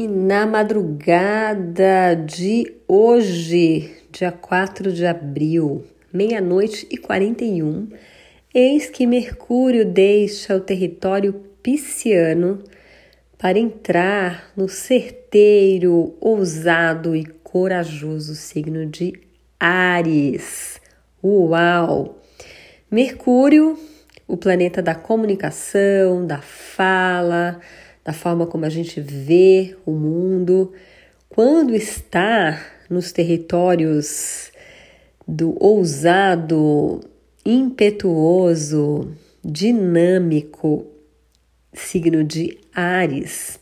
E na madrugada de hoje, dia 4 de abril, meia-noite e 41, eis que Mercúrio deixa o território pisciano para entrar no certeiro, ousado e corajoso signo de Ares. Uau! Mercúrio, o planeta da comunicação, da fala, da forma como a gente vê o mundo, quando está nos territórios do ousado, impetuoso, dinâmico signo de Ares,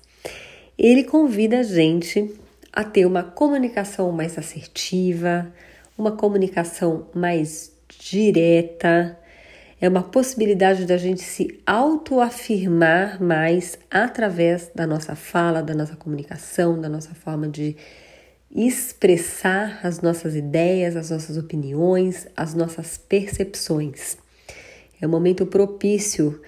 ele convida a gente a ter uma comunicação mais assertiva, uma comunicação mais direta, é uma possibilidade da gente se autoafirmar mais através da nossa fala, da nossa comunicação, da nossa forma de expressar as nossas ideias, as nossas opiniões, as nossas percepções. É um momento propício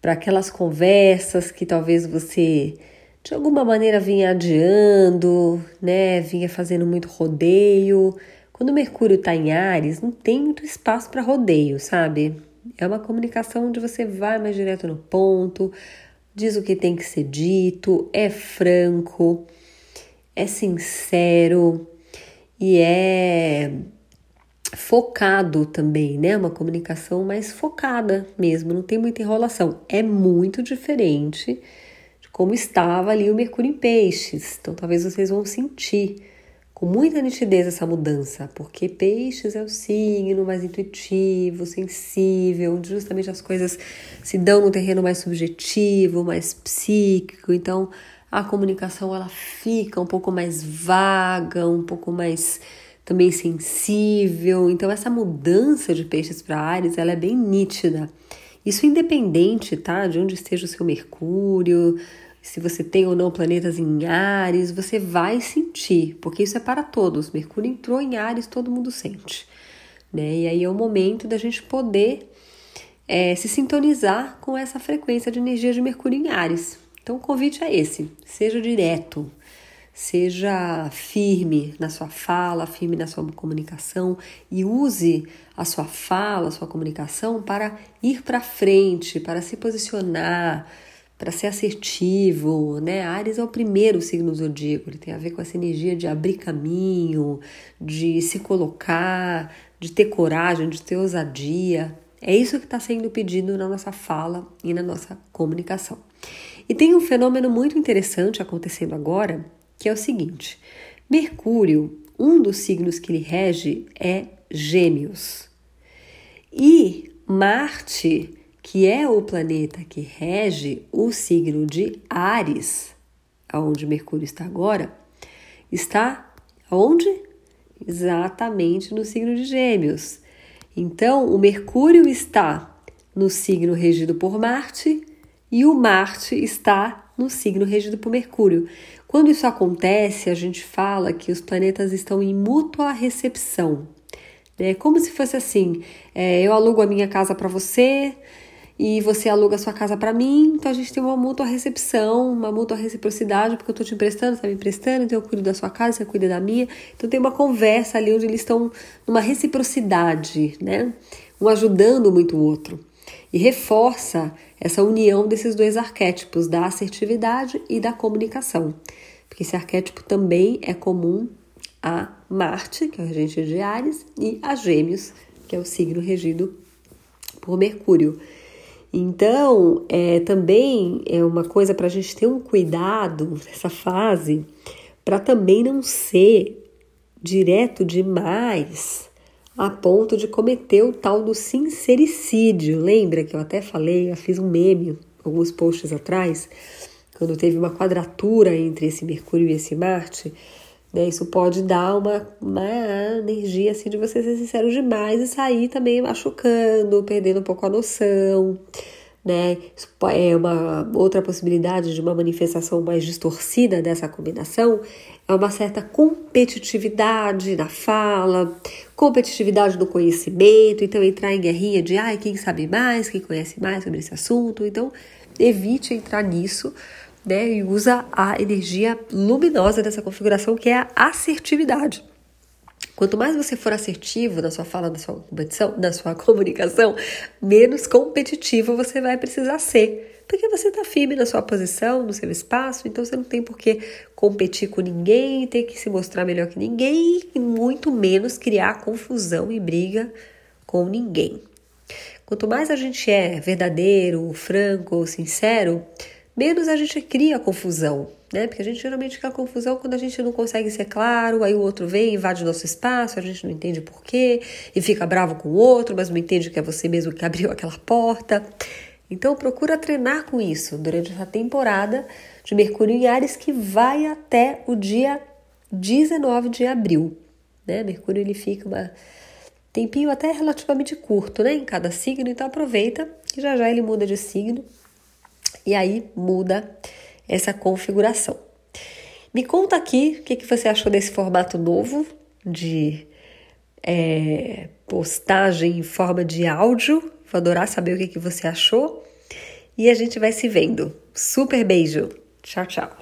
para aquelas conversas que talvez você de alguma maneira vinha adiando, né? Vinha fazendo muito rodeio. Quando Mercúrio está em Ares, não tem muito espaço para rodeio, sabe? É uma comunicação onde você vai mais direto no ponto, diz o que tem que ser dito, é franco, é sincero e é focado também, né? Uma comunicação mais focada mesmo, não tem muita enrolação. É muito diferente de como estava ali o Mercúrio em Peixes. Então, talvez vocês vão sentir com muita nitidez essa mudança, porque peixes é o signo mais intuitivo, sensível, onde justamente as coisas se dão no terreno mais subjetivo, mais psíquico. Então, a comunicação ela fica um pouco mais vaga, um pouco mais também sensível. Então, essa mudança de peixes para Ares, ela é bem nítida. Isso independente, tá? De onde esteja o seu Mercúrio, se você tem ou não planetas em Ares, você vai sentir, porque isso é para todos. Mercúrio entrou em Ares, todo mundo sente. Né? E aí é o momento da gente poder é, se sintonizar com essa frequência de energia de Mercúrio em Ares. Então o convite é esse: seja direto, seja firme na sua fala, firme na sua comunicação e use a sua fala, a sua comunicação para ir para frente, para se posicionar para ser assertivo, né? Ares é o primeiro signo zodíaco, ele tem a ver com essa energia de abrir caminho, de se colocar, de ter coragem, de ter ousadia. É isso que está sendo pedido na nossa fala e na nossa comunicação. E tem um fenômeno muito interessante acontecendo agora, que é o seguinte: Mercúrio, um dos signos que ele rege é Gêmeos. E Marte que é o planeta que rege o signo de Ares, aonde Mercúrio está agora, está onde? Exatamente no signo de Gêmeos. Então, o Mercúrio está no signo regido por Marte e o Marte está no signo regido por Mercúrio. Quando isso acontece, a gente fala que os planetas estão em mútua recepção. É como se fosse assim: é, eu alugo a minha casa para você, e você aluga sua casa para mim, então a gente tem uma mútua recepção, uma mútua reciprocidade, porque eu tô te emprestando, você tá me emprestando, então eu cuido da sua casa, você cuida da minha. Então tem uma conversa ali onde eles estão numa reciprocidade, né? Um ajudando muito o outro. E reforça essa união desses dois arquétipos, da assertividade e da comunicação. Porque esse arquétipo também é comum a Marte, que é o regente de Ares, e a Gêmeos, que é o signo regido por Mercúrio. Então, é, também é uma coisa para a gente ter um cuidado nessa fase, para também não ser direto demais a ponto de cometer o tal do sincericídio. Lembra que eu até falei, eu fiz um meme alguns posts atrás, quando teve uma quadratura entre esse Mercúrio e esse Marte, né? Isso pode dar uma, uma energia assim de você ser sincero demais e sair também machucando, perdendo um pouco a noção. Né? Isso é uma outra possibilidade de uma manifestação mais distorcida dessa combinação é uma certa competitividade na fala, competitividade no conhecimento, então entrar em guerrinha de ai, quem sabe mais, quem conhece mais sobre esse assunto. Então, evite entrar nisso, né? E usa a energia luminosa dessa configuração, que é a assertividade. Quanto mais você for assertivo na sua fala, na sua competição, na sua comunicação, menos competitivo você vai precisar ser. Porque você está firme na sua posição, no seu espaço, então você não tem por que competir com ninguém, ter que se mostrar melhor que ninguém, e muito menos criar confusão e briga com ninguém. Quanto mais a gente é verdadeiro, franco, sincero, menos a gente cria confusão, né? Porque a gente geralmente cria confusão quando a gente não consegue ser claro, aí o outro vem, invade nosso espaço, a gente não entende por quê, e fica bravo com o outro, mas não entende que é você mesmo que abriu aquela porta. Então procura treinar com isso durante essa temporada de Mercúrio em Ares que vai até o dia 19 de abril, né? Mercúrio ele fica uma tempinho até relativamente curto, né, em cada signo, então aproveita que já já ele muda de signo e aí muda essa configuração. Me conta aqui o que, que você achou desse formato novo de é, postagem em forma de áudio. Vou adorar saber o que, que você achou. E a gente vai se vendo. Super beijo. Tchau, tchau.